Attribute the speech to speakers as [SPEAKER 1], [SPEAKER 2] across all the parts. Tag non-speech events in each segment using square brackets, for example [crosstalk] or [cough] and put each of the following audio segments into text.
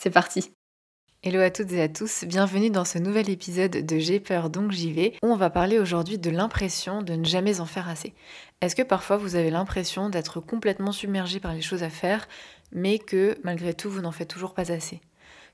[SPEAKER 1] C'est parti. Hello à toutes et à tous, bienvenue dans ce nouvel épisode de J'ai peur donc j'y vais, où on va parler aujourd'hui de l'impression de ne jamais en faire assez. Est-ce que parfois vous avez l'impression d'être complètement submergé par les choses à faire, mais que malgré tout vous n'en faites toujours pas assez?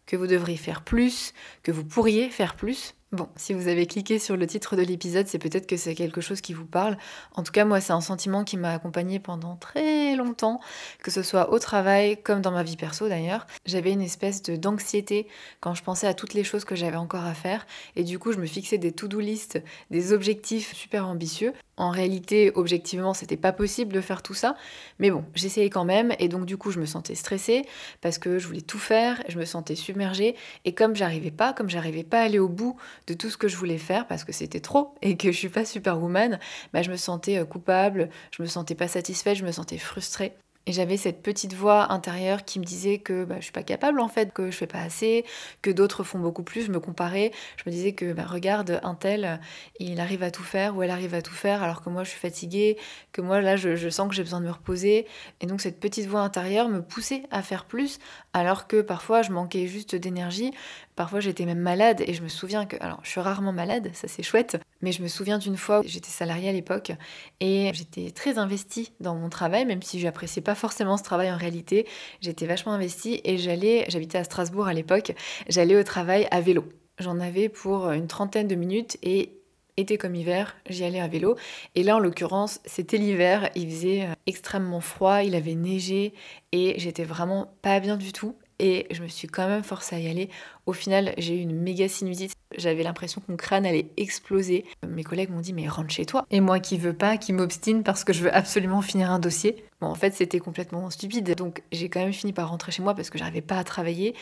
[SPEAKER 1] Que vous devriez faire plus, que vous pourriez faire plus, Bon, si vous avez cliqué sur le titre de l'épisode, c'est peut-être que c'est quelque chose qui vous parle. En tout cas, moi, c'est un sentiment qui m'a accompagné pendant très longtemps, que ce soit au travail comme dans ma vie perso d'ailleurs. J'avais une espèce de d'anxiété quand je pensais à toutes les choses que j'avais encore à faire, et du coup, je me fixais des to-do list, des objectifs super ambitieux. En réalité, objectivement, c'était pas possible de faire tout ça, mais bon, j'essayais quand même, et donc du coup, je me sentais stressée parce que je voulais tout faire, je me sentais submergée, et comme j'arrivais pas, comme j'arrivais pas à aller au bout de tout ce que je voulais faire parce que c'était trop et que je suis pas superwoman, bah, je me sentais euh, coupable, je me sentais pas satisfaite, je me sentais frustrée. Et j'avais cette petite voix intérieure qui me disait que bah, je suis pas capable en fait, que je fais pas assez, que d'autres font beaucoup plus. Je me comparais, je me disais que bah, regarde un tel, il arrive à tout faire ou elle arrive à tout faire alors que moi je suis fatiguée, que moi là je, je sens que j'ai besoin de me reposer. Et donc cette petite voix intérieure me poussait à faire plus alors que parfois je manquais juste d'énergie, Parfois j'étais même malade et je me souviens que, alors je suis rarement malade, ça c'est chouette, mais je me souviens d'une fois, j'étais salariée à l'époque et j'étais très investie dans mon travail, même si j'appréciais pas forcément ce travail en réalité, j'étais vachement investie et j'allais, j'habitais à Strasbourg à l'époque, j'allais au travail à vélo. J'en avais pour une trentaine de minutes et été comme hiver, j'y allais à vélo. Et là, en l'occurrence, c'était l'hiver, il faisait euh, extrêmement froid, il avait neigé et j'étais vraiment pas bien du tout et je me suis quand même forcée à y aller. Au final, j'ai eu une méga sinusite. J'avais l'impression que mon crâne allait exploser. Mes collègues m'ont dit mais rentre chez toi. Et moi qui veux pas, qui m'obstine parce que je veux absolument finir un dossier. Bon, en fait, c'était complètement stupide. Donc, j'ai quand même fini par rentrer chez moi parce que j'arrivais pas à travailler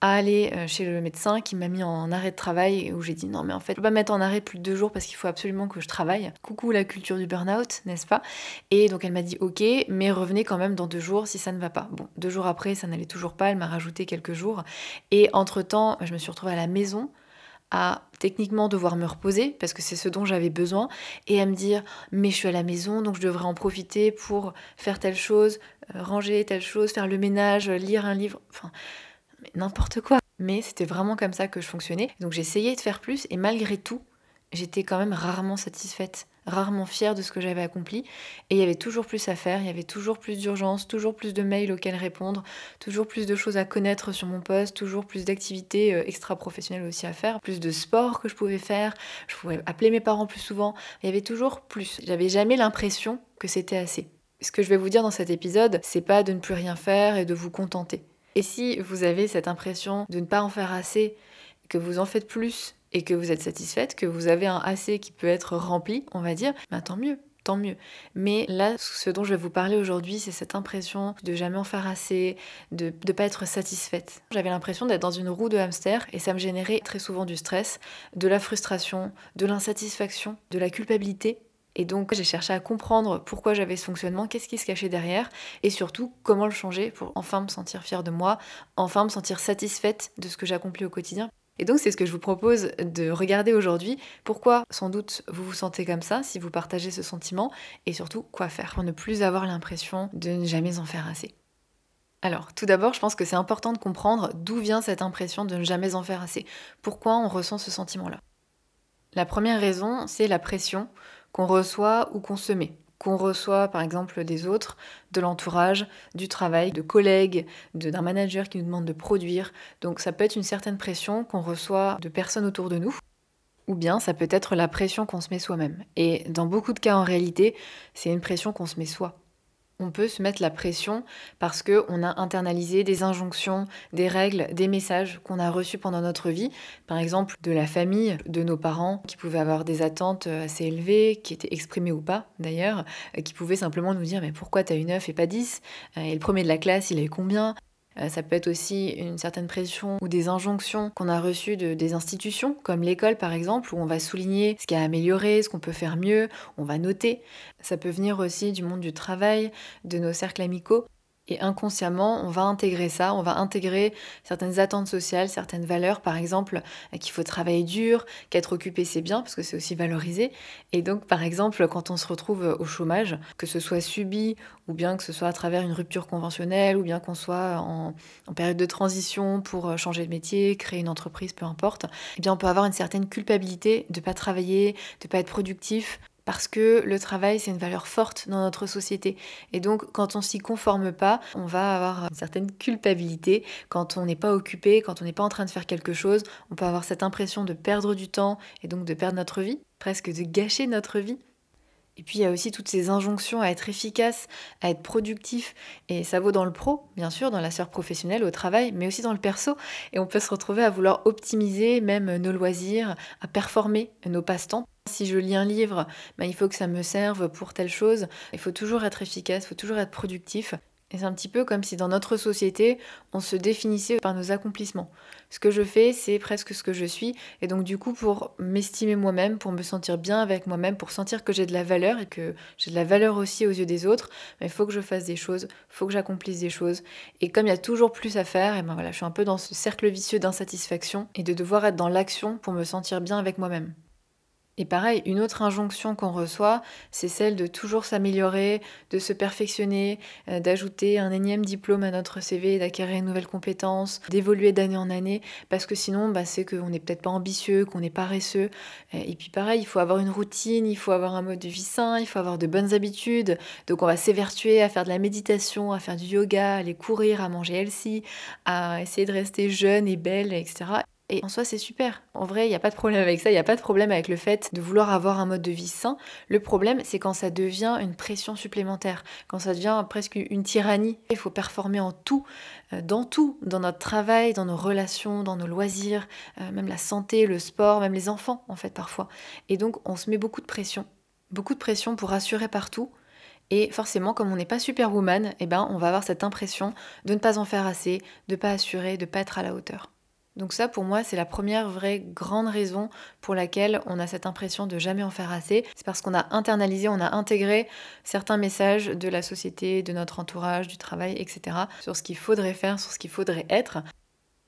[SPEAKER 1] à aller euh, chez le médecin qui m'a mis en arrêt de travail où j'ai dit non mais en fait je peux pas mettre en arrêt plus de deux jours parce qu'il faut absolument que je travaille. Coucou la culture du burn-out, n'est-ce pas? Et donc elle m'a dit ok mais revenez quand même dans deux jours si ça ne va pas. Bon, deux jours après ça n'allait toujours pas, elle m'a rajouté quelques jours et entre-temps je me suis retrouvée à la maison à techniquement devoir me reposer parce que c'est ce dont j'avais besoin et à me dire mais je suis à la maison donc je devrais en profiter pour faire telle chose, euh, ranger telle chose, faire le ménage, lire un livre, enfin n'importe quoi. Mais c'était vraiment comme ça que je fonctionnais. Donc j'essayais de faire plus et malgré tout, j'étais quand même rarement satisfaite, rarement fière de ce que j'avais accompli. Et il y avait toujours plus à faire, il y avait toujours plus d'urgence, toujours plus de mails auxquels répondre, toujours plus de choses à connaître sur mon poste, toujours plus d'activités euh, extra-professionnelles aussi à faire, plus de sport que je pouvais faire, je pouvais appeler mes parents plus souvent. Il y avait toujours plus. J'avais jamais l'impression que c'était assez. Ce que je vais vous dire dans cet épisode, c'est pas de ne plus rien faire et de vous contenter. Et si vous avez cette impression de ne pas en faire assez, que vous en faites plus et que vous êtes satisfaite, que vous avez un assez qui peut être rempli, on va dire, bah, tant mieux, tant mieux. Mais là, ce dont je vais vous parler aujourd'hui, c'est cette impression de jamais en faire assez, de ne pas être satisfaite. J'avais l'impression d'être dans une roue de hamster et ça me générait très souvent du stress, de la frustration, de l'insatisfaction, de la culpabilité et donc j'ai cherché à comprendre pourquoi j'avais ce fonctionnement, qu'est-ce qui se cachait derrière, et surtout comment le changer pour enfin me sentir fière de moi, enfin me sentir satisfaite de ce que j'accomplis au quotidien. Et donc c'est ce que je vous propose de regarder aujourd'hui, pourquoi sans doute vous vous sentez comme ça, si vous partagez ce sentiment, et surtout quoi faire pour ne plus avoir l'impression de ne jamais en faire assez? Alors, tout d'abord, je pense que c'est important de comprendre d'où vient cette impression de ne jamais en faire assez. Pourquoi on ressent ce sentiment-là? La première raison, c'est la pression qu'on reçoit ou qu'on se met qu'on reçoit par exemple des autres, de l'entourage, du travail, de collègues, d'un manager qui nous demande de produire. Donc ça peut être une certaine pression qu'on reçoit de personnes autour de nous, ou bien ça peut être la pression qu'on se met soi-même. Et dans beaucoup de cas en réalité, c'est une pression qu'on se met soi on peut se mettre la pression parce qu'on a internalisé des injonctions, des règles, des messages qu'on a reçus pendant notre vie, par exemple de la famille, de nos parents, qui pouvaient avoir des attentes assez élevées, qui étaient exprimées ou pas d'ailleurs, qui pouvaient simplement nous dire mais pourquoi t'as eu 9 et pas 10 Et le premier de la classe, il a eu combien? Euh, ça peut être aussi une certaine pression ou des injonctions qu'on a reçues de, des institutions, comme l'école par exemple, où on va souligner ce qui a amélioré, ce qu'on peut faire mieux, on va noter. Ça peut venir aussi du monde du travail, de nos cercles amicaux. Et inconsciemment, on va intégrer ça, on va intégrer certaines attentes sociales, certaines valeurs, par exemple, euh, qu'il faut travailler dur, qu'être occupé c'est bien, parce que c'est aussi valorisé. Et donc, par exemple, quand on se retrouve au chômage, que ce soit subi, ou bien que ce soit à travers une rupture conventionnelle, ou bien qu'on soit en, période de transition pour euh, changer de métier, créer une entreprise, peu importe, eh bien, on peut avoir une certaine culpabilité de ne pas travailler, de ne pas être productif, parce que le travail, c'est une valeur forte dans notre société. Et donc, quand on s'y conforme pas, on va avoir une certaine culpabilité. Quand on n'est pas occupé, quand on n'est pas en train de faire quelque chose, on peut avoir cette impression de perdre du temps et donc de perdre notre vie, presque de gâcher notre vie. Et puis il y a aussi toutes ces injonctions à être efficace, à être productif. Et ça vaut dans le pro, bien sûr, dans la sphère professionnelle, au travail, mais aussi dans le perso. Et on peut se retrouver à vouloir optimiser même nos loisirs, à performer nos passe-temps. Si je lis un livre, ben, il faut que ça me serve pour telle chose. Il faut toujours être efficace, il faut toujours être productif. Et c'est un petit peu comme si dans notre société, on se définissait par nos accomplissements. Ce que je fais, c'est presque ce que je suis. Et donc du coup, pour m'estimer moi-même, pour me sentir bien avec moi-même, pour sentir que j'ai de la valeur et que j'ai de la valeur aussi aux yeux des autres, ben, il faut que je fasse des choses, il faut que j'accomplisse des choses. Et comme il y a toujours plus à faire, et ben voilà, je suis un peu dans ce cercle vicieux d'insatisfaction et de devoir être dans l'action pour me sentir bien avec moi-même. Et pareil, une autre injonction qu'on reçoit, c'est celle de toujours s'améliorer, de se perfectionner, euh, d'ajouter un énième diplôme à notre CV, d'acquérir une nouvelle compétence, d'évoluer d'année en année, parce que sinon, bah, c'est qu'on n'est peut-être pas ambitieux, qu'on est paresseux. Et puis pareil, il faut avoir une routine, il faut avoir un mode de vie sain, il faut avoir de bonnes habitudes. Donc on va s'évertuer à faire de la méditation, à faire du yoga, à aller courir, à manger healthy, à essayer de rester jeune et belle, etc. Et en soi, c'est super. En vrai, il n'y a pas de problème avec ça. Il n'y a pas de problème avec le fait de vouloir avoir un mode de vie sain. Le problème, c'est quand ça devient une pression supplémentaire, quand ça devient presque une tyrannie. Il faut performer en tout, euh, dans tout, dans notre travail, dans nos relations, dans nos loisirs, euh, même la santé, le sport, même les enfants, en fait, parfois. Et donc, on se met beaucoup de pression. Beaucoup de pression pour assurer partout. Et forcément, comme on n'est pas superwoman, eh ben, on va avoir cette impression de ne pas en faire assez, de ne pas assurer, de ne pas être à la hauteur. Donc ça, pour moi, c'est la première vraie grande raison pour laquelle on a cette impression de jamais en faire assez. C'est parce qu'on a internalisé, on a intégré certains messages de la société, de notre entourage, du travail, etc. sur ce qu'il faudrait faire, sur ce qu'il faudrait être.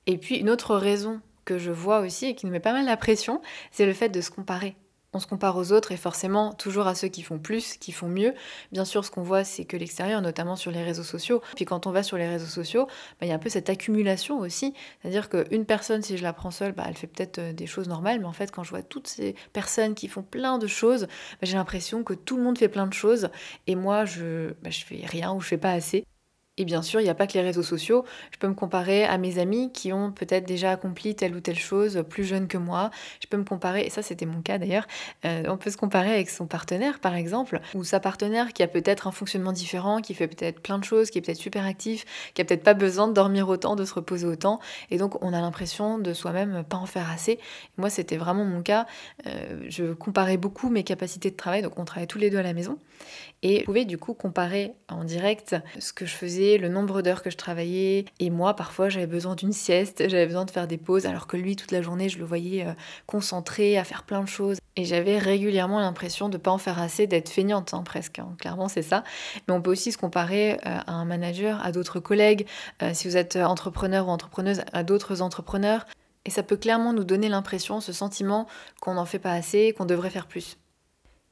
[SPEAKER 1] Et puis une autre raison que je vois aussi et qui nous met pas mal la pression, c'est le fait de se comparer on se compare aux autres et forcément toujours à ceux qui font plus, qui font mieux. Bien sûr, ce qu'on voit, c'est que l'extérieur, notamment sur les réseaux sociaux. Puis quand on va sur les réseaux sociaux, bah, il y a un peu cette accumulation aussi. C'est-à-dire qu'une personne, si je la prends seule, bah, elle fait peut-être euh, des choses normales, mais en fait, quand je vois toutes ces personnes qui font plein de choses, bah, j'ai l'impression que tout le monde fait plein de choses et moi, je, je fais rien ou je fais pas assez. Et bien sûr, il n'y a pas que les réseaux sociaux. Je peux me comparer à mes amis qui ont peut-être déjà accompli telle ou telle chose plus jeune que moi. Je peux me comparer, et ça c'était mon cas d'ailleurs, euh, on peut se comparer avec son partenaire par exemple, ou sa partenaire qui a peut-être un fonctionnement différent, qui fait peut-être plein de choses, qui est peut-être super actif, qui a peut-être pas besoin de dormir autant, de se reposer autant. Et donc on a l'impression de soi-même pas en faire assez. moi c'était vraiment mon cas. Euh, je comparais beaucoup mes capacités de travail, donc on travaillait tous les deux à la maison. Et je pouvais du coup comparer en direct ce que je faisais, le nombre d'heures que je travaillais. Et moi, parfois, j'avais besoin d'une sieste, j'avais besoin de faire des pauses, alors que lui, toute la journée, je le voyais euh, concentré à faire plein de choses. Et j'avais régulièrement l'impression de pas en faire assez, d'être feignante hein, presque. Hein. Clairement, c'est ça. Mais on peut aussi se comparer euh, à un manager, à d'autres collègues, euh, si vous êtes entrepreneur ou entrepreneuse, à d'autres entrepreneurs. Et ça peut clairement nous donner l'impression, ce sentiment qu'on n'en fait pas assez, qu'on devrait faire plus.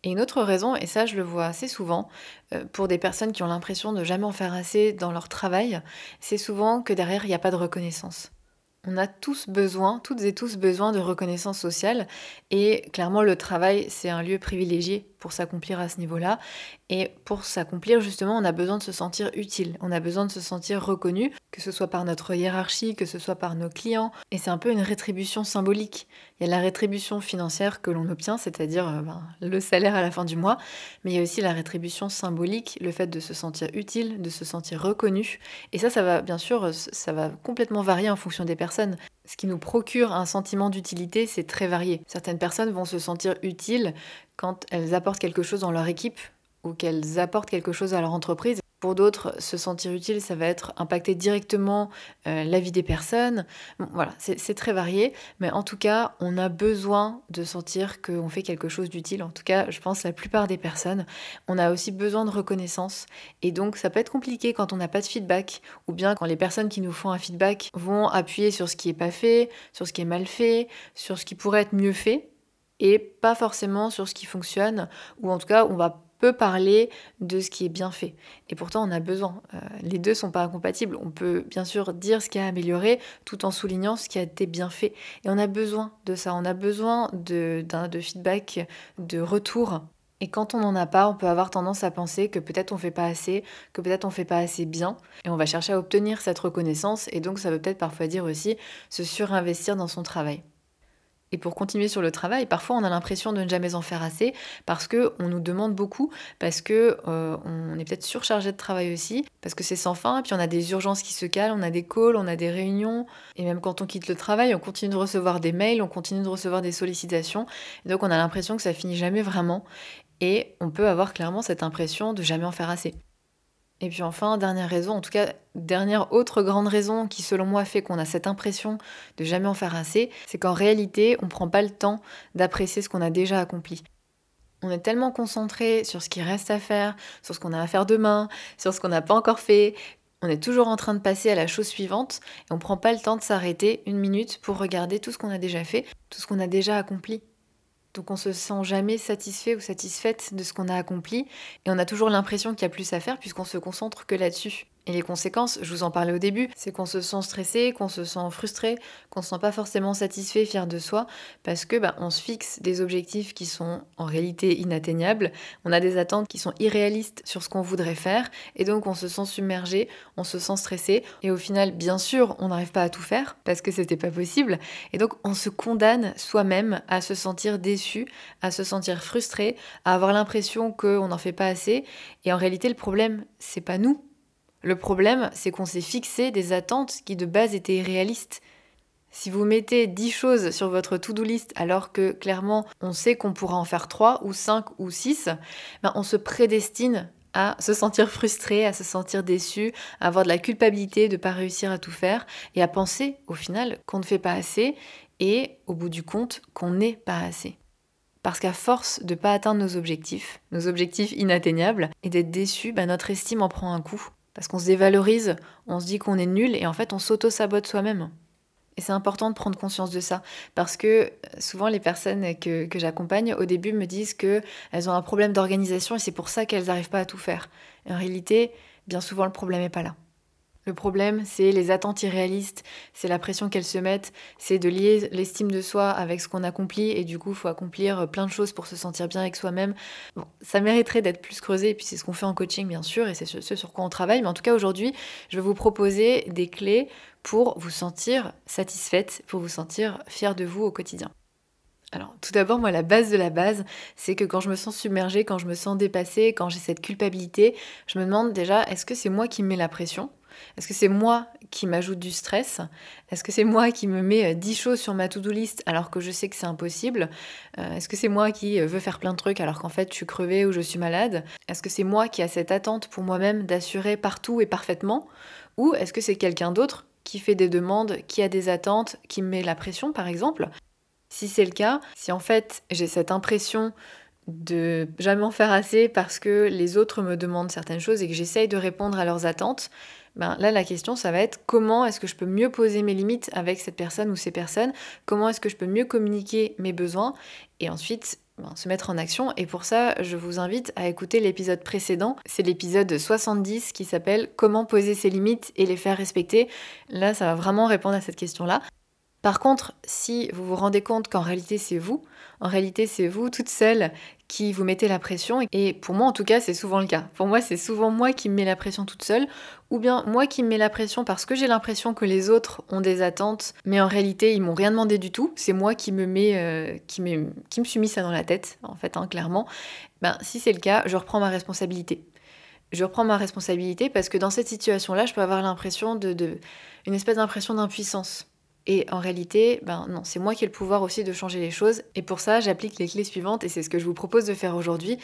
[SPEAKER 1] Et une autre raison, et ça je le vois assez souvent, euh, pour des personnes qui ont l'impression de jamais en faire assez dans leur travail, c'est souvent que derrière il n'y a pas de reconnaissance. On a tous besoin, toutes et tous besoin de reconnaissance sociale et clairement le travail c'est un lieu privilégié pour s'accomplir à ce niveau-là. Et pour s'accomplir justement on a besoin de se sentir utile, on a besoin de se sentir reconnu, que ce soit par notre hiérarchie, que ce soit par nos clients. Et c'est un peu une rétribution symbolique. Il y a la rétribution financière que l'on obtient, c'est-à-dire euh, ben, le salaire à la fin du mois, mais il y a aussi la rétribution symbolique, le fait de se sentir utile, de se sentir reconnu. Et ça ça va bien sûr ça va complètement varier en fonction des personnes. Ce qui nous procure un sentiment d'utilité, c'est très varié. Certaines personnes vont se sentir utiles quand elles apportent quelque chose dans leur équipe ou qu'elles apportent quelque chose à leur entreprise. Pour d'autres, se sentir utile, ça va être impacter directement euh, la vie des personnes. voilà, c'est très varié, mais en tout cas, on a besoin de sentir qu'on fait quelque chose d'utile. En tout cas, je pense la plupart des personnes, on a aussi besoin de reconnaissance. Et donc, ça peut être compliqué quand on n'a pas de feedback, ou bien quand les personnes qui nous font un feedback vont appuyer sur ce qui n'est pas fait, sur ce qui est mal fait, sur ce qui pourrait être mieux fait et pas forcément sur ce qui fonctionne, ou en tout cas on va peu parler de ce qui est bien fait. Et pourtant on a besoin. Euh, les deux sont pas incompatibles. On peut bien sûr dire ce qui a amélioré tout en soulignant ce qui a été bien fait. Et on a besoin de ça. On a besoin de, feedback, de retour. Et quand on n'en a pas, on peut avoir tendance à penser que peut-être on fait pas assez, que peut-être on fait pas assez bien, et on va chercher à obtenir cette reconnaissance, et donc ça veut peut-être parfois dire aussi se surinvestir dans son travail. Et pour continuer sur le travail, parfois on a l'impression de ne jamais en faire assez parce que on nous demande beaucoup, parce que euh, on est peut-être surchargé de travail aussi, parce que c'est sans fin. Puis on a des urgences qui se calent, on a des calls, on a des réunions, et même quand on quitte le travail, on continue de recevoir des mails, on continue de recevoir des sollicitations. Donc on a l'impression que ça finit jamais vraiment, et on peut avoir clairement cette impression de jamais en faire assez. Et puis enfin, dernière raison, en tout cas, dernière autre grande raison qui selon moi fait qu'on a cette impression de jamais en faire assez, c'est qu'en réalité, on ne prend pas le temps d'apprécier ce qu'on a déjà accompli. On est tellement concentré sur ce qui reste à faire, sur ce qu'on a à faire demain, sur ce qu'on n'a pas encore fait, on est toujours en train de passer à la chose suivante et on ne prend pas le temps de s'arrêter une minute pour regarder tout ce qu'on a déjà fait, tout ce qu'on a déjà accompli. Donc on se sent jamais satisfait ou satisfaite de ce qu'on a accompli et on a toujours l'impression qu'il y a plus à faire puisqu'on se concentre que là-dessus. Et les conséquences, je vous en parlais au début, c'est qu'on se sent stressé, qu'on se sent frustré, qu'on se sent pas forcément satisfait, fier de soi, parce que bah, on se fixe des objectifs qui sont en réalité inatteignables, on a des attentes qui sont irréalistes sur ce qu'on voudrait faire, et donc on se sent submergé, on se sent stressé, et au final, bien sûr, on n'arrive pas à tout faire parce que c'était pas possible, et donc on se condamne soi-même à se sentir déçu, à se sentir frustré, à avoir l'impression qu'on n'en fait pas assez, et en réalité, le problème, c'est pas nous, le problème, c'est qu'on s'est fixé des attentes qui de base étaient irréalistes. Si vous mettez 10 choses sur votre to-do list alors que clairement on sait qu'on pourra en faire 3 ou 5 ou 6, ben on se prédestine à se sentir frustré, à se sentir déçu, à avoir de la culpabilité de ne pas réussir à tout faire et à penser au final qu'on ne fait pas assez et au bout du compte qu'on n'est pas assez. Parce qu'à force de ne pas atteindre nos objectifs, nos objectifs inatteignables, et d'être déçu, ben notre estime en prend un coup. Parce qu'on se dévalorise, on se dit qu'on est nul et en fait on s'auto-sabote soi-même. Et c'est important de prendre conscience de ça parce que euh, souvent les personnes que, que j'accompagne au début me disent qu'elles ont un problème d'organisation et c'est pour ça qu'elles n'arrivent pas à tout faire. en réalité, bien souvent le problème n'est pas là. Le problème, c'est les attentes irréalistes, c'est la pression qu'elles se mettent, c'est de lier l'estime de soi avec ce qu'on accomplit et du coup, il faut accomplir plein de choses pour se sentir bien avec soi-même. Ça mériterait d'être plus creusé et puis c'est ce qu'on fait en coaching bien sûr et c'est ce sur quoi on travaille. Mais en tout cas, aujourd'hui, je vais vous proposer des clés pour vous sentir satisfaite, pour vous sentir fière de vous au quotidien. Alors, tout d'abord, moi, la base de la base, c'est que quand je me sens submergée, quand je me sens dépassée, quand j'ai cette culpabilité, je me demande déjà, est-ce que c'est moi qui me mets la pression? Est-ce que c'est moi qui m'ajoute du stress? Est-ce que c'est moi qui me mets 10 euh, choses sur ma to-do list alors que je sais que c'est impossible? Euh, Est-ce que c'est moi qui euh, veux faire plein de trucs alors qu'en fait je suis crevée ou je suis malade? Est-ce que c'est moi qui a cette attente pour moi-même d'assurer partout et parfaitement? Ou est-ce que c'est quelqu'un d'autre qui fait des demandes, qui a des attentes, qui me met la pression par exemple? Si c'est le cas, si en fait j'ai cette impression de jamais en faire assez parce que les autres me demandent certaines choses et que j'essaye de répondre à leurs attentes, ben là la question ça va être comment est-ce que je peux mieux poser mes limites avec cette personne ou ces personnes, comment est-ce que je peux mieux communiquer mes besoins? Et ensuite ben, se mettre en action. Et pour ça, je vous invite à écouter l'épisode précédent. C'est l'épisode 70 qui s'appelle Comment poser ses limites et les faire respecter. Là, ça va vraiment répondre à cette question-là. Par contre, si vous vous rendez compte qu'en réalité c'est vous, en réalité c'est vous toute seule qui vous mettez la pression, et pour moi en tout cas c'est souvent le cas. Pour moi c'est souvent moi qui me mets la pression toute seule, ou bien moi qui me mets la pression parce que j'ai l'impression que les autres ont des attentes, mais en réalité ils m'ont rien demandé du tout. C'est moi qui me mets, euh, qui me suis mis ça dans la tête en fait, hein, clairement. Ben si c'est le cas, je reprends ma responsabilité je reprends ma responsabilité parce que dans cette situation-là, je peux avoir l'impression de, de, une espèce d'impression d'impuissance. Et en réalité, ben non, c'est moi qui ai le pouvoir aussi de changer les choses. Et pour ça, j'applique les clés suivantes et c'est ce que je vous propose de faire aujourd'hui.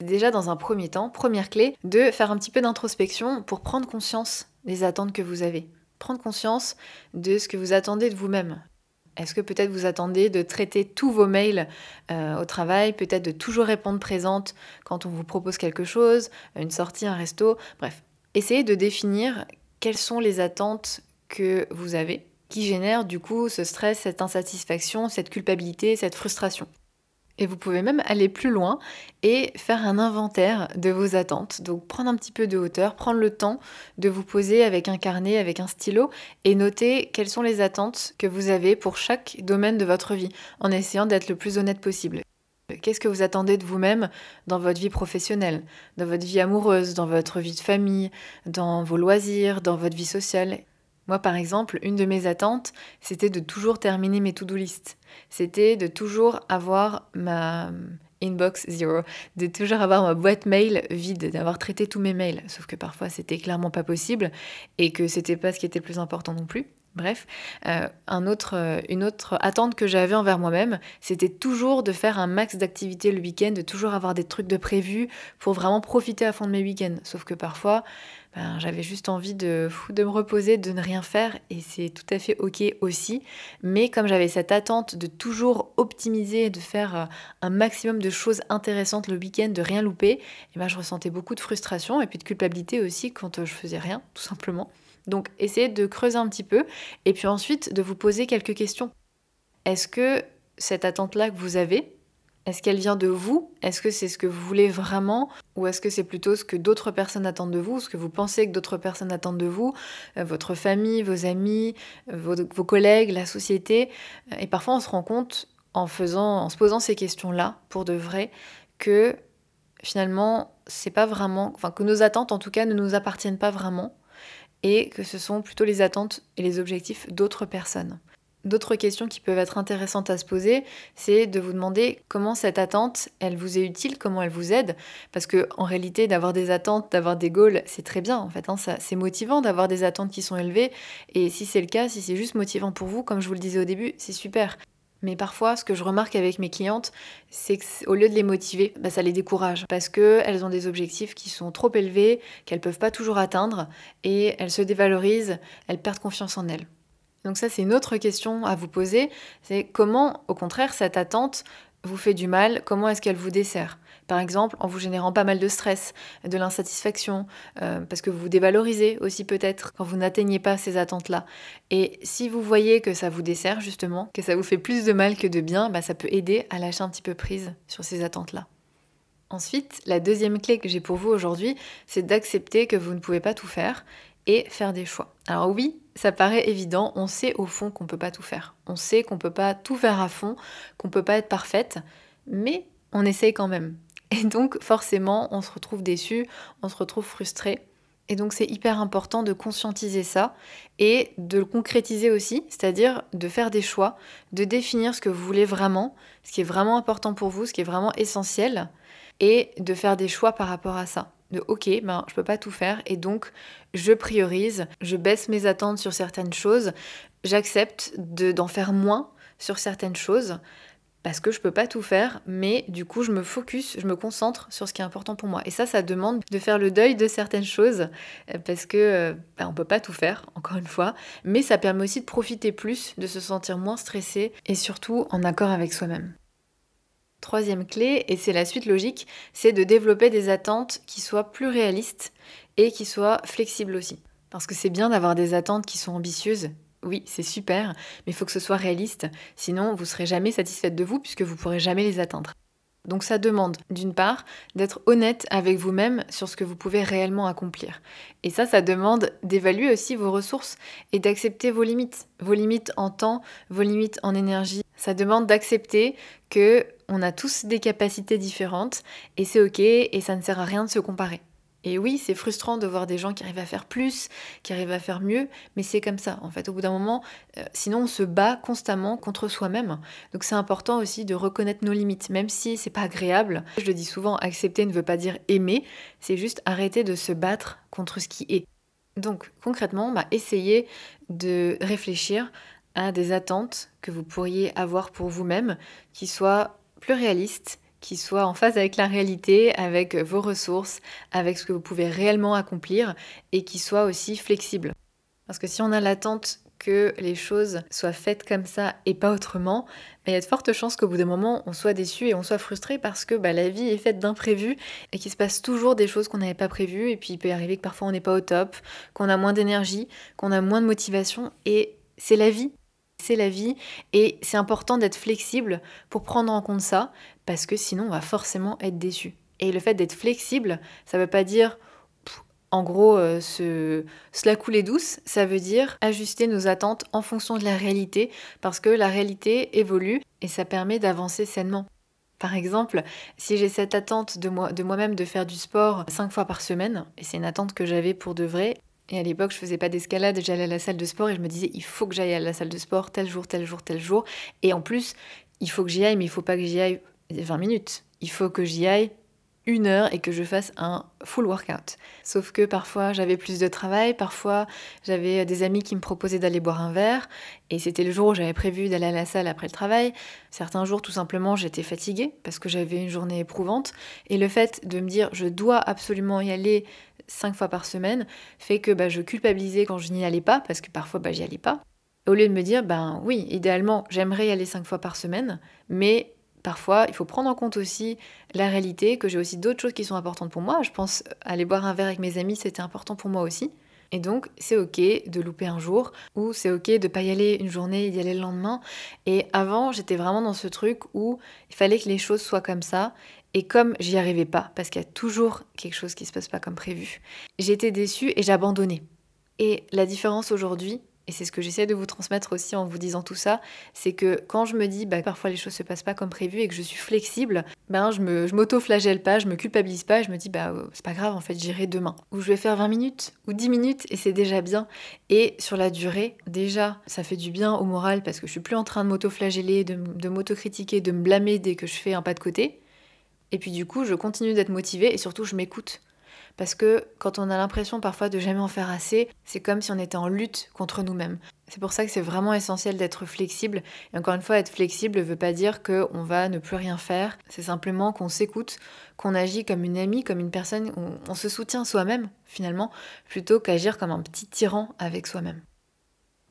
[SPEAKER 1] Déjà dans un premier temps, première clé, de faire un petit peu d'introspection pour prendre conscience des attentes que vous avez. Prendre conscience de ce que vous attendez de vous-même. Est-ce que peut-être vous attendez de traiter tous vos mails euh, au travail, peut-être de toujours répondre présente quand on vous propose quelque chose, une sortie, un resto, bref. Essayez de définir quelles sont les attentes que vous avez qui génèrent du coup ce stress, cette insatisfaction, cette culpabilité, cette frustration. Et vous pouvez même aller plus loin et faire un inventaire de vos attentes. Donc prendre un petit peu de hauteur, prendre le temps de vous poser avec un carnet, avec un stylo et noter quelles sont les attentes que vous avez pour chaque domaine de votre vie, en essayant d'être le plus honnête possible. Qu'est-ce que vous attendez de vous-même dans votre vie professionnelle, dans votre vie amoureuse, dans votre vie de famille, dans vos loisirs, dans votre vie sociale? Moi, par exemple, une de mes attentes, c'était de toujours terminer mes to-do list. C'était de toujours avoir ma inbox zero, de toujours avoir ma boîte mail vide, d'avoir traité tous mes mails. Sauf que parfois, c'était clairement pas possible et que c'était pas ce qui était le plus important non plus. Bref, euh, un autre, euh, une autre attente que j'avais envers moi-même, c'était toujours de faire un max d'activités le week-end, de toujours avoir des trucs de prévu pour vraiment profiter à fond de mes week-ends. Sauf que parfois, ben, j'avais juste envie de, de me reposer, de ne rien faire, et c'est tout à fait ok aussi. Mais comme j'avais cette attente de toujours optimiser, de faire euh, un maximum de choses intéressantes le week-end, de rien louper, et eh ben, je ressentais beaucoup de frustration et puis de culpabilité aussi quand euh, je faisais rien, tout simplement. Donc essayez de creuser un petit peu, et puis ensuite de vous poser quelques questions. Est-ce que cette attente-là que vous avez, est-ce qu'elle vient de vous? Est-ce que c'est ce que vous voulez vraiment? Ou est-ce que c'est plutôt ce que d'autres personnes attendent de vous? Ce que vous pensez que d'autres personnes attendent de vous? Euh, Votre famille, vos amis, euh, vos, collègues, la société? Et parfois on se rend compte en, faisant, en se posant ces questions-là, pour de vrai, que finalement, c'est pas vraiment. Enfin, que nos attentes en tout cas ne nous appartiennent pas vraiment. Et que ce sont plutôt les attentes et les objectifs d'autres personnes. D'autres questions qui peuvent être intéressantes à se poser, c'est de vous demander comment cette attente, elle vous est utile, comment elle vous aide. Parce que en réalité, d'avoir des attentes, d'avoir des goals, c'est très bien. En fait, hein, c'est motivant d'avoir des attentes qui sont élevées. Et si c'est le cas, si c'est juste motivant pour vous, comme je vous le disais au début, c'est super. Mais parfois, ce que je remarque avec mes clientes, c'est qu'au lieu de les motiver, bah, ça les décourage parce qu'elles ont des objectifs qui sont trop élevés, qu'elles ne peuvent pas toujours atteindre, et elles se dévalorisent, elles perdent confiance en elles. Donc ça, c'est une autre question à vous poser. C'est comment, au contraire, cette attente vous fait du mal, comment est-ce qu'elle vous dessert? Par exemple, en vous générant pas mal de stress, de l'insatisfaction, euh, parce que vous vous dévalorisez aussi peut-être quand vous n'atteignez pas ces attentes-là. Et si vous voyez que ça vous dessert justement, que ça vous fait plus de mal que de bien, bah, ça peut aider à lâcher un petit peu prise sur ces attentes-là. Ensuite, la deuxième clé que j'ai pour vous aujourd'hui, c'est d'accepter que vous ne pouvez pas tout faire et faire des choix. Alors oui, ça paraît évident, on sait au fond qu'on ne peut pas tout faire. On sait qu'on ne peut pas tout faire à fond, qu'on ne peut pas être parfaite, mais on essaye quand même. Et donc forcément, on se retrouve déçu, on se retrouve frustré. Et donc c'est hyper important de conscientiser ça et de le concrétiser aussi, c'est-à-dire de faire des choix, de définir ce que vous voulez vraiment, ce qui est vraiment important pour vous, ce qui est vraiment essentiel, et de faire des choix par rapport à ça de ok, ben, je peux pas tout faire et donc je priorise, je baisse mes attentes sur certaines choses, j'accepte d'en faire moins sur certaines choses parce que je peux pas tout faire, mais du coup je me focus, je me concentre sur ce qui est important pour moi. Et ça, ça demande de faire le deuil de certaines choses euh, parce que euh, ben, on peut pas tout faire, [laughs] encore une fois, mais ça permet aussi de profiter plus, de se sentir moins stressé et surtout en accord avec soi-même. Troisième clé, et c'est la suite logique, c'est de développer des attentes qui soient plus réalistes et qui soient flexibles aussi. Parce que c'est bien d'avoir des attentes qui sont ambitieuses, oui, c'est super, mais il faut que ce soit réaliste, sinon vous serez jamais satisfaite de vous puisque vous pourrez jamais les atteindre. Donc ça demande, d'une part, d'être honnête avec vous-même sur ce que vous pouvez réellement accomplir. Et ça, ça demande d'évaluer aussi vos ressources et d'accepter vos limites. Vos limites en temps, vos limites en énergie. Ça demande d'accepter que on a tous des capacités différentes et c'est ok et ça ne sert à rien de se comparer. Et oui, c'est frustrant de voir des gens qui arrivent à faire plus, qui arrivent à faire mieux, mais c'est comme ça, en fait. Au bout d'un moment, euh, sinon on se bat constamment contre soi-même. Donc c'est important aussi de reconnaître nos limites, même si c'est pas agréable. Je le dis souvent, accepter ne veut pas dire aimer, c'est juste arrêter de se battre contre ce qui est. Donc concrètement, bah, essayez de réfléchir à des attentes que vous pourriez avoir pour vous-même qui soient plus réalistes, qui soit en phase avec la réalité, avec vos ressources, avec ce que vous pouvez réellement accomplir et qui soit aussi flexible. Parce que si on a l'attente que les choses soient faites comme ça et pas autrement, bah, il y a de fortes chances qu'au bout d'un moment, on soit déçu et on soit frustré parce que bah, la vie est faite d'imprévus et qu'il se passe toujours des choses qu'on n'avait pas prévues. Et puis il peut arriver que parfois on n'est pas au top, qu'on a moins d'énergie, qu'on a moins de motivation. Et c'est la vie. C'est la vie et c'est important d'être flexible pour prendre en compte ça parce que sinon on va forcément être déçu. Et le fait d'être flexible, ça ne veut pas dire en gros, euh, se, la couler douce, ça veut dire ajuster nos attentes en fonction de la réalité, parce que la réalité évolue et ça permet d'avancer sainement. Par exemple, si j'ai cette attente de, moi, de moi-même de faire du sport cinq fois par semaine, et c'est une attente que j'avais pour de vrai, et à l'époque je faisais pas d'escalade, j'allais à la salle de sport et je me disais il faut que j'aille à la salle de sport tel jour, tel jour, tel jour, et en plus il faut que j'y aille, mais il faut pas que j'y aille 20 minutes, il faut que j'y aille une heure et que je fasse un full workout. Sauf que parfois j'avais plus de travail, parfois j'avais des amis qui me proposaient d'aller boire un verre et c'était le jour où j'avais prévu d'aller à la salle après le travail. Certains jours tout simplement j'étais fatiguée parce que j'avais une journée éprouvante et le fait de me dire je dois absolument y aller cinq fois par semaine fait que bah, je culpabilisais quand je n'y allais pas parce que parfois bah, j'y allais pas. Au lieu de me dire ben oui idéalement j'aimerais y aller cinq fois par semaine mais parfois, il faut prendre en compte aussi la réalité, que j'ai aussi d'autres choses qui sont importantes pour moi. Je pense aller boire un verre avec mes amis, c'était important pour moi aussi. Et donc, c'est ok de louper un jour, ou c'est ok de pas y aller une journée et d'y aller le lendemain. Et avant, j'étais vraiment dans ce truc où il fallait que les choses soient comme ça. Et comme j'y arrivais pas, parce qu'il y a toujours quelque chose qui se passe pas comme prévu, j'étais déçue et j'abandonnais. Et la différence aujourd'hui, et c'est ce que j'essaie de vous transmettre aussi en vous disant tout ça, c'est que quand je me dis bah, parfois les choses se passent pas comme prévu et que je suis flexible, ben je me je m'auto-flagelle pas, je me culpabilise pas, je me dis bah oh, c'est pas grave en fait, j'irai demain ou je vais faire 20 minutes ou 10 minutes et c'est déjà bien et sur la durée, déjà ça fait du bien au moral parce que je suis plus en train de m'auto-flageller, de, de m'auto-critiquer, de me blâmer dès que je fais un pas de côté. Et puis du coup, je continue d'être motivée et surtout je m'écoute. Parce que quand on a l'impression parfois de jamais en faire assez, c'est comme si on était en lutte contre nous-mêmes. C'est pour ça que c'est vraiment essentiel d'être flexible. Et encore une fois, être flexible ne veut pas dire qu'on va ne plus rien faire. C'est simplement qu'on s'écoute, qu'on agit comme une amie, comme une personne, on, se soutient soi-même finalement, plutôt qu'agir comme un petit tyran avec soi-même.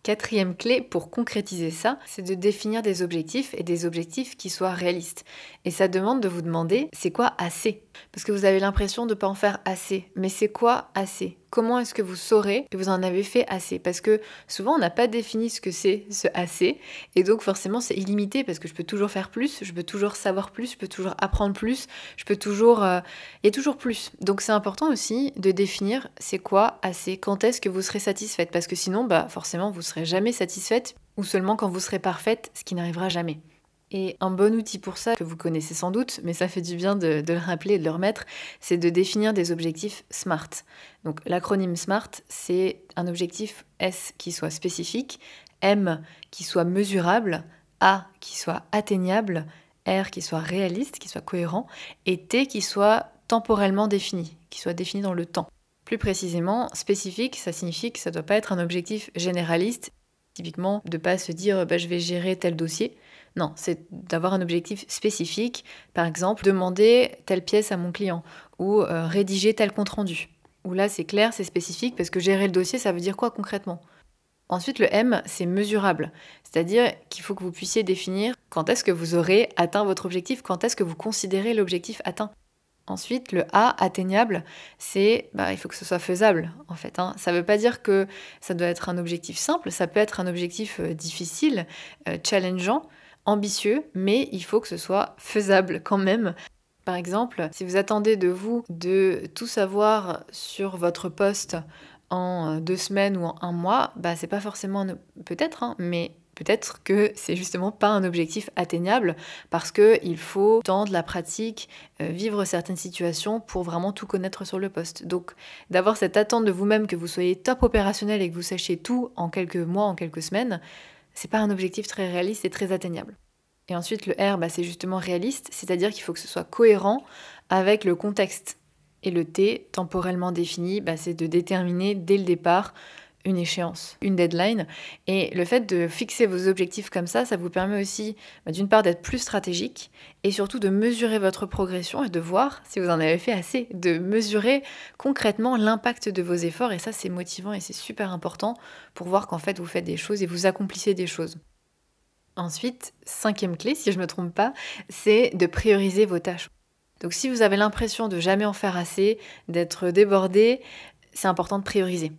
[SPEAKER 1] Quatrième clé pour concrétiser ça, c'est de définir des objectifs et des objectifs qui soient réalistes. Et ça demande de vous demander, c'est quoi assez? Parce que vous avez l'impression de ne pas en faire assez. Mais c'est quoi assez? Comment est-ce que vous saurez que vous en avez fait assez? Parce que souvent on n'a pas défini ce que c'est ce assez. Et donc forcément c'est illimité parce que je peux toujours faire plus, je peux toujours savoir plus, je peux toujours apprendre plus, je peux toujours... Euh, il y a toujours plus. Donc c'est important aussi de définir c'est quoi assez, quand est-ce que vous serez satisfaite? Parce que sinon bah, forcément vous serez jamais satisfaite ou seulement quand vous serez parfaite, ce qui n'arrivera jamais. Et un bon outil pour ça, que vous connaissez sans doute, mais ça fait du bien de, le rappeler et de le remettre, c'est de définir des objectifs SMART. Donc l'acronyme SMART, c'est un objectif S qui soit spécifique, M qui soit mesurable, A qui soit atteignable, R qui soit réaliste, qui soit cohérent, et T qui soit temporellement défini, qui soit défini dans le temps. Plus précisément, spécifique, ça signifie que ça ne doit pas être un objectif généraliste, typiquement de ne pas se dire bah, je vais gérer tel dossier, non, c'est d'avoir un objectif spécifique. Par exemple, demander telle pièce à mon client ou euh, rédiger tel compte rendu. Où là, c'est clair, c'est spécifique parce que gérer le dossier, ça veut dire quoi concrètement? Ensuite, le M, c'est mesurable. C'est-à-dire qu'il faut que vous puissiez définir quand est-ce que vous aurez atteint votre objectif, quand est-ce que vous considérez l'objectif atteint. Ensuite, le A, atteignable, c'est bah, il faut que ce soit faisable en fait. Hein. Ça ne veut pas dire que ça doit être un objectif simple, ça peut être un objectif euh, difficile, euh, challengeant, ambitieux, mais il faut que ce soit faisable quand même. Par exemple, si vous attendez de vous de tout savoir sur votre poste en deux semaines ou en un mois, bah c'est pas forcément peut-être, hein, mais Peut-être que c'est justement pas un objectif atteignable parce qu'il faut tendre la pratique, euh, vivre certaines situations pour vraiment tout connaître sur le poste. Donc d'avoir cette attente de vous-même que vous soyez top opérationnel et que vous sachiez tout en quelques mois, en quelques semaines, c'est pas un objectif très réaliste et très atteignable. Et ensuite, le R, bah, c'est justement réaliste, c'est-à-dire qu'il faut que ce soit cohérent avec le contexte. Et le T, temporellement défini, bah, c'est de déterminer dès le départ une échéance, une deadline. Et le fait de fixer vos objectifs comme ça, ça vous permet aussi bah, d'une part d'être plus stratégique et surtout de mesurer votre progression et de voir si vous en avez fait assez, de mesurer concrètement l'impact de vos efforts. Et ça, c'est motivant et c'est super important pour voir qu'en fait, vous faites des choses et vous accomplissez des choses. Ensuite, cinquième clé, si je ne me trompe pas, c'est de prioriser vos tâches. Donc si vous avez l'impression de jamais en faire assez, d'être débordé, c'est important de prioriser.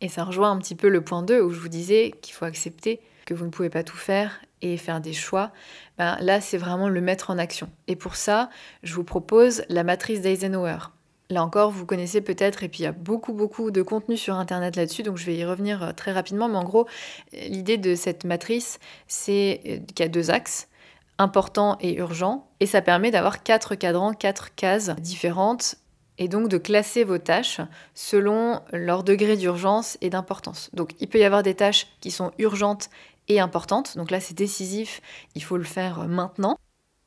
[SPEAKER 1] Et ça rejoint un petit peu le point 2 où je vous disais qu'il faut accepter que vous ne pouvez pas tout faire et faire des choix. Ben, là, c'est vraiment le mettre en action. Et pour ça, je vous propose la matrice d'Eisenhower. Là encore, vous connaissez peut-être, et puis il y a beaucoup, beaucoup de contenu sur Internet là-dessus, donc je vais y revenir euh, très rapidement. Mais en gros, l'idée de cette matrice, c'est euh, qu'il y a deux axes, important et urgent, et ça permet d'avoir quatre cadrans, quatre cases différentes, et donc de classer vos tâches selon leur degré d'urgence et d'importance. Donc il peut y avoir des tâches qui sont urgentes et importantes, donc là c'est décisif, il faut le faire maintenant.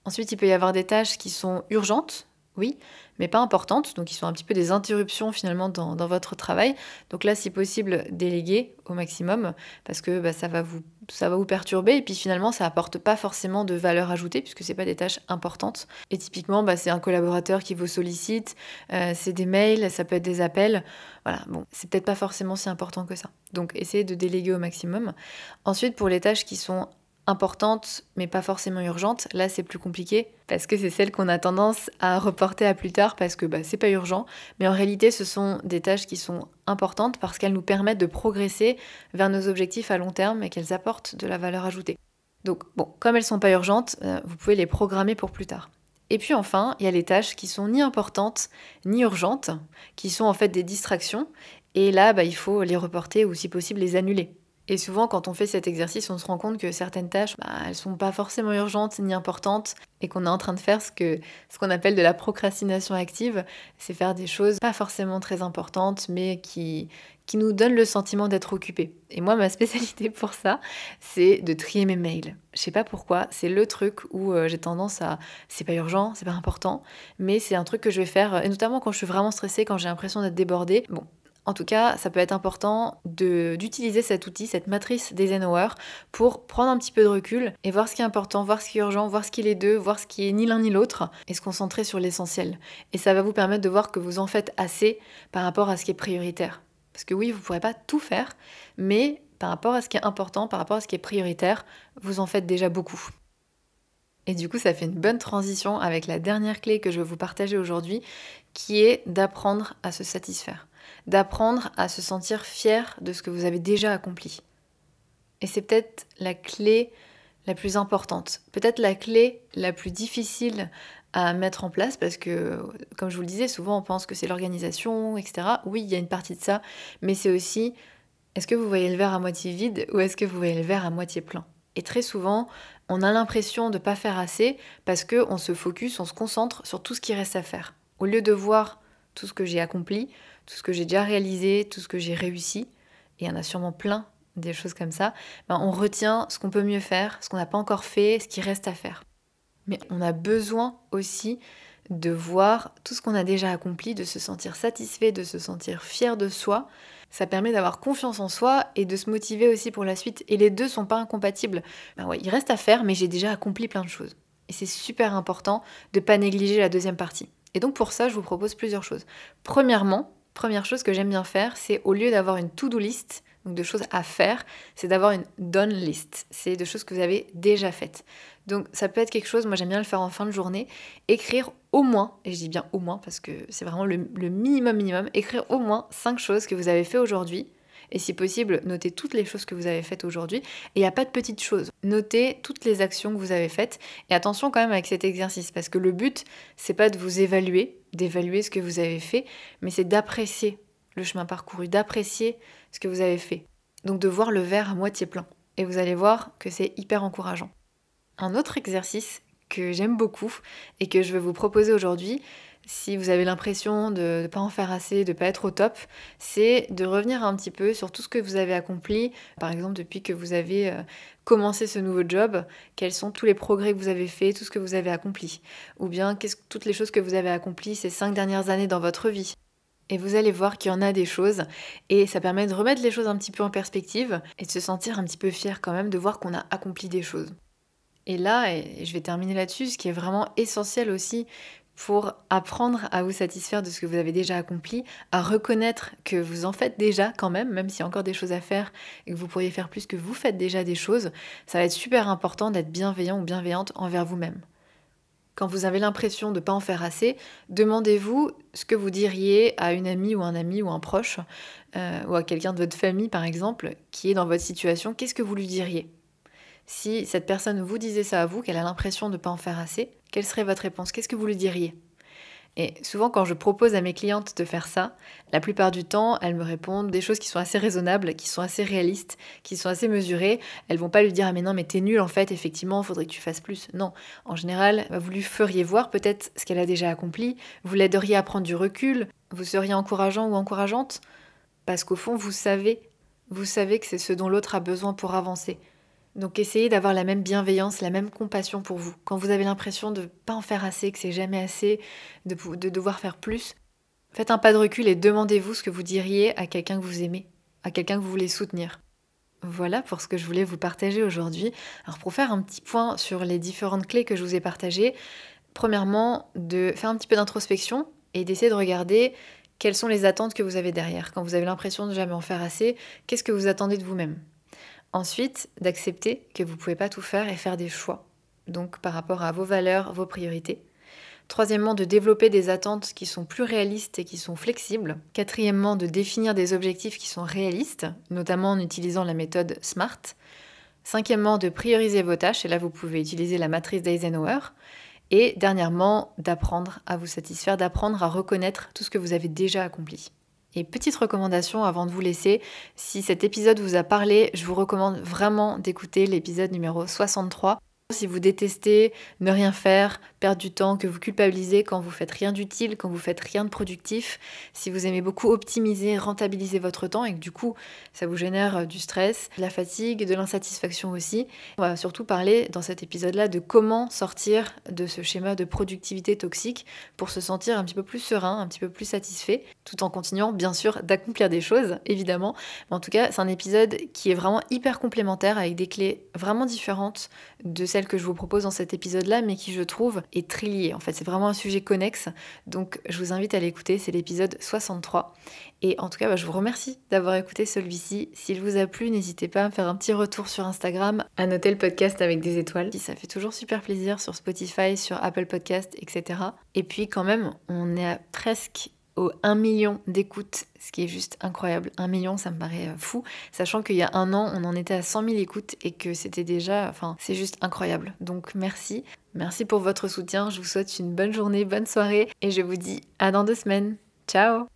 [SPEAKER 1] Ensuite, il peut y avoir des tâches qui sont urgentes, oui, mais pas importantes, donc ils sont un petit peu des interruptions finalement dans, votre travail. Donc là, si possible, déléguer au maximum, parce que bah, ça, va vous, ça va vous perturber, et puis finalement, ça apporte pas forcément de valeur ajoutée, puisque c'est pas des tâches importantes. Et typiquement, bah, c'est un collaborateur qui vous sollicite, euh, c'est des mails, ça peut être des appels. Voilà, bon, c'est peut-être pas forcément si important que ça. Donc essayez de déléguer au maximum. Ensuite, pour les tâches qui sont importante mais pas forcément urgente, là c'est plus compliqué parce que c'est celle qu'on a tendance à reporter à plus tard parce que bah, c'est pas urgent. Mais en réalité, ce sont des tâches qui sont importantes parce qu'elles nous permettent de progresser vers nos objectifs à long terme et qu'elles apportent de la valeur ajoutée. Donc bon, comme elles sont pas urgentes, euh, vous pouvez les programmer pour plus tard. Et puis enfin, il y a les tâches qui sont ni importantes ni urgentes, qui sont en fait des distractions. Et là, bah, il faut les reporter ou si possible les annuler. Et souvent, quand on fait cet exercice, on se rend compte que certaines tâches, bah, elles sont pas forcément urgentes ni importantes et qu'on est en train de faire ce que ce qu'on appelle de la procrastination active, c'est faire des choses pas forcément très importantes, mais qui qui nous donnent le sentiment d'être occupé. Et moi, ma spécialité [laughs] pour ça, c'est de trier mes mails. Je sais pas pourquoi, c'est le truc où euh, j'ai tendance à c'est pas urgent, c'est pas important, mais c'est un truc que je vais faire, et notamment quand je suis vraiment stressée, quand j'ai l'impression d'être débordée. Bon, en tout cas, ça peut être important d'utiliser cet outil, cette matrice d'Eisenhower, pour prendre un petit peu de recul et voir ce qui est important, voir ce qui est urgent, voir ce qui est les deux, voir ce qui est ni l'un ni l'autre, et se concentrer sur l'essentiel. Et ça va vous permettre de voir que vous en faites assez par rapport à ce qui est prioritaire. Parce que oui, vous ne pourrez pas tout faire, mais par rapport à ce qui est important, par rapport à ce qui est prioritaire, vous en faites déjà beaucoup. Et du coup, ça fait une bonne transition avec la dernière clé que je vais vous partager aujourd'hui, qui est d'apprendre à se satisfaire d'apprendre à se sentir fier de ce que vous avez déjà accompli. Et c'est peut-être la clé la plus importante, peut-être la clé la plus difficile à mettre en place parce que, comme je vous le disais, souvent on pense que c'est l'organisation, etc. Oui, il y a une partie de ça, mais c'est aussi est-ce que vous voyez le verre à moitié vide ou est-ce que vous voyez le verre à moitié plein? Et très souvent, on a l'impression de ne pas faire assez parce qu'on se focus, on se concentre sur tout ce qui reste à faire. Au lieu de voir tout ce que j'ai accompli, tout ce que j'ai déjà réalisé, tout ce que j'ai réussi, et il y en a sûrement plein des choses comme ça, ben on retient ce qu'on peut mieux faire, ce qu'on n'a pas encore fait, ce qui reste à faire. Mais on a besoin aussi de voir tout ce qu'on a déjà accompli, de se sentir satisfait, de se sentir fier de soi. Ça permet d'avoir confiance en soi et de se motiver aussi pour la suite. Et les deux sont pas incompatibles. Ben ouais, il reste à faire, mais j'ai déjà accompli plein de choses. Et c'est super important de ne pas négliger la deuxième partie. Et donc pour ça, je vous propose plusieurs choses. Premièrement, Première chose que j'aime bien faire, c'est au lieu d'avoir une to-do list, donc de choses à faire, c'est d'avoir une done list. C'est de choses que vous avez déjà faites. Donc ça peut être quelque chose, moi j'aime bien le faire en fin de journée, écrire au moins, et je dis bien au moins parce que c'est vraiment le, minimum minimum, écrire au moins 5 choses que vous avez fait aujourd'hui et si possible, notez toutes les choses que vous avez faites aujourd'hui. Et il n'y a pas de petites choses. Notez toutes les actions que vous avez faites. Et attention quand même avec cet exercice, parce que le but, c'est pas de vous évaluer, d'évaluer ce que vous avez fait, mais c'est d'apprécier le chemin parcouru, d'apprécier ce que vous avez fait. Donc de voir le verre à moitié plein. Et vous allez voir que c'est hyper encourageant. Un autre exercice que j'aime beaucoup et que je vais vous proposer aujourd'hui, si vous avez l'impression de ne pas en faire assez, de ne pas être au top, c'est de revenir un petit peu sur tout ce que vous avez accompli, par exemple depuis que vous avez euh, commencé ce nouveau job, quels sont tous les progrès que vous avez faits, tout ce que vous avez accompli, ou bien qu'est-ce, toutes les choses que vous avez accomplies ces cinq dernières années dans votre vie? Et vous allez voir qu'il y en a des choses et ça permet de remettre les choses un petit peu en perspective et de se sentir un petit peu fier quand même de voir qu'on a accompli des choses. Et là, et je vais terminer là-dessus, ce qui est vraiment essentiel aussi pour apprendre à vous satisfaire de ce que vous avez déjà accompli, à reconnaître que vous en faites déjà quand même, même s'il y a encore des choses à faire et que vous pourriez faire plus que vous faites déjà des choses, ça va être super important d'être bienveillant ou bienveillante envers vous-même. Quand vous avez l'impression de ne pas en faire assez, demandez-vous ce que vous diriez à une amie ou un ami ou un proche, euh, ou à quelqu'un de votre famille par exemple, qui est dans votre situation, qu'est-ce que vous lui diriez? Si cette personne vous disait ça à vous, qu'elle a l'impression de ne pas en faire assez, quelle serait votre réponse? Qu'est-ce que vous lui diriez? Et souvent, quand je propose à mes clientes de faire ça, la plupart du temps, elles me répondent des choses qui sont assez raisonnables, qui sont assez réalistes, qui sont assez mesurées. Elles vont pas lui dire Ah, mais non, mais t'es nul en fait, effectivement, faudrait que tu fasses plus. Non. En général, vous lui feriez voir peut-être ce qu'elle a déjà accompli, vous l'aideriez à prendre du recul, vous seriez encourageant ou encourageante, parce qu'au fond, vous savez, vous savez que c'est ce dont l'autre a besoin pour avancer. Donc essayez d'avoir la même bienveillance, la même compassion pour vous. Quand vous avez l'impression de ne pas en faire assez, que c'est jamais assez, de, de devoir faire plus, faites un pas de recul et demandez-vous ce que vous diriez à quelqu'un que vous aimez, à quelqu'un que vous voulez soutenir. Voilà pour ce que je voulais vous partager aujourd'hui. Alors pour faire un petit point sur les différentes clés que je vous ai partagées, premièrement, de faire un petit peu d'introspection et d'essayer de regarder quelles sont les attentes que vous avez derrière. Quand vous avez l'impression de jamais en faire assez, qu'est-ce que vous attendez de vous-même? Ensuite, d'accepter que vous ne pouvez pas tout faire et faire des choix, donc par rapport à vos valeurs, vos priorités. Troisièmement, de développer des attentes qui sont plus réalistes et qui sont flexibles. Quatrièmement, de définir des objectifs qui sont réalistes, notamment en utilisant la méthode SMART. Cinquièmement, de prioriser vos tâches, et là vous pouvez utiliser la matrice d'Eisenhower. Et dernièrement, d'apprendre à vous satisfaire, d'apprendre à reconnaître tout ce que vous avez déjà accompli. Et petite recommandation avant de vous laisser, si cet épisode vous a parlé, je vous recommande vraiment d'écouter l'épisode numéro 63 si vous détestez ne rien faire, perdre du temps, que vous culpabilisez quand vous faites rien d'utile, quand vous faites rien de productif, si vous aimez beaucoup optimiser, rentabiliser votre temps et que du coup ça vous génère euh, du stress, de la fatigue, de l'insatisfaction aussi, on va surtout parler dans cet épisode-là de comment sortir de ce schéma de productivité toxique pour se sentir un petit peu plus serein, un petit peu plus satisfait, tout en continuant bien sûr d'accomplir des choses, évidemment. En tout cas, c'est un épisode qui est vraiment hyper complémentaire avec des clés vraiment différentes de celles que je vous propose dans cet épisode-là, mais qui je trouve est très lié. En fait, c'est vraiment un sujet connexe. Donc, je vous invite à l'écouter. C'est l'épisode 63. Et en tout cas, bah, je vous remercie d'avoir écouté celui-ci. S'il vous a plu, n'hésitez pas à me faire un petit retour sur Instagram, à noter le podcast avec des étoiles. Ça fait toujours super plaisir sur Spotify, sur Apple Podcast, etc. Et puis, quand même, on est à presque au 1 million d'écoutes, ce qui est juste incroyable. 1 million, ça me paraît euh, fou, sachant qu'il y a un an, on en était à 100 000 écoutes et que c'était déjà, enfin, c'est juste incroyable. Donc merci, merci pour votre soutien, je vous souhaite une bonne journée, bonne soirée et je vous dis à dans deux semaines. Ciao